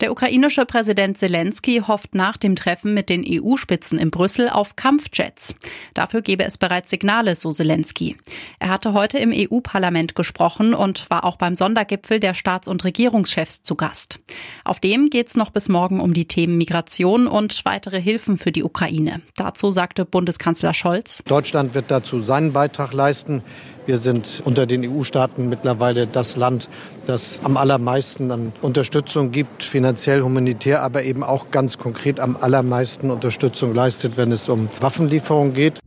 Der ukrainische Präsident Zelensky hofft nach dem Treffen mit den EU-Spitzen in Brüssel auf Kampfjets. Dafür gebe es bereits Signale, so Zelensky. Er hatte heute im EU-Parlament gesprochen und war auch beim Sondergipfel der Staats- und Regierungschefs zu Gast. Auf dem geht es noch bis morgen um die Themen Migration und weitere Hilfen für die Ukraine. Dazu sagte Bundeskanzler Scholz. Deutschland wird dazu seinen Beitrag leisten. Wir sind unter den EU-Staaten mittlerweile das Land, das am allermeisten an Unterstützung gibt, finanziell, humanitär, aber eben auch ganz konkret am allermeisten Unterstützung leistet, wenn es um Waffenlieferungen geht.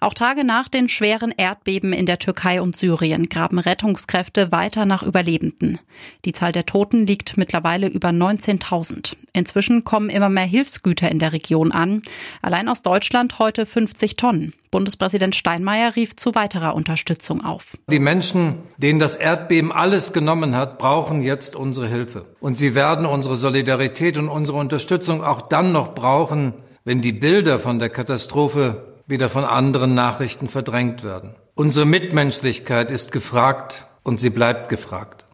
Auch Tage nach den schweren Erdbeben in der Türkei und Syrien graben Rettungskräfte weiter nach Überlebenden. Die Zahl der Toten liegt mittlerweile über 19.000. Inzwischen kommen immer mehr Hilfsgüter in der Region an. Allein aus Deutschland heute 50 Tonnen. Bundespräsident Steinmeier rief zu weiterer Unterstützung auf. Die Menschen, denen das Erdbeben alles genommen hat, brauchen jetzt unsere Hilfe. Und sie werden unsere Solidarität und unsere Unterstützung auch dann noch brauchen, wenn die Bilder von der Katastrophe wieder von anderen Nachrichten verdrängt werden. Unsere Mitmenschlichkeit ist gefragt und sie bleibt gefragt.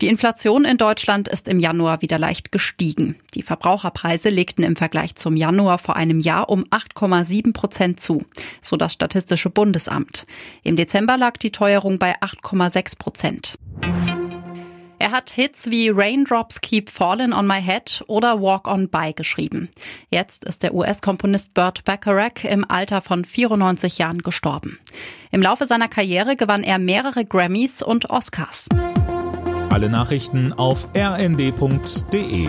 Die Inflation in Deutschland ist im Januar wieder leicht gestiegen. Die Verbraucherpreise legten im Vergleich zum Januar vor einem Jahr um 8,7 Prozent zu, so das Statistische Bundesamt. Im Dezember lag die Teuerung bei 8,6 Prozent. Er hat Hits wie Raindrops Keep Falling on My Head oder Walk on By geschrieben. Jetzt ist der US-Komponist Burt Bacharach im Alter von 94 Jahren gestorben. Im Laufe seiner Karriere gewann er mehrere Grammys und Oscars. Alle Nachrichten auf rnd.de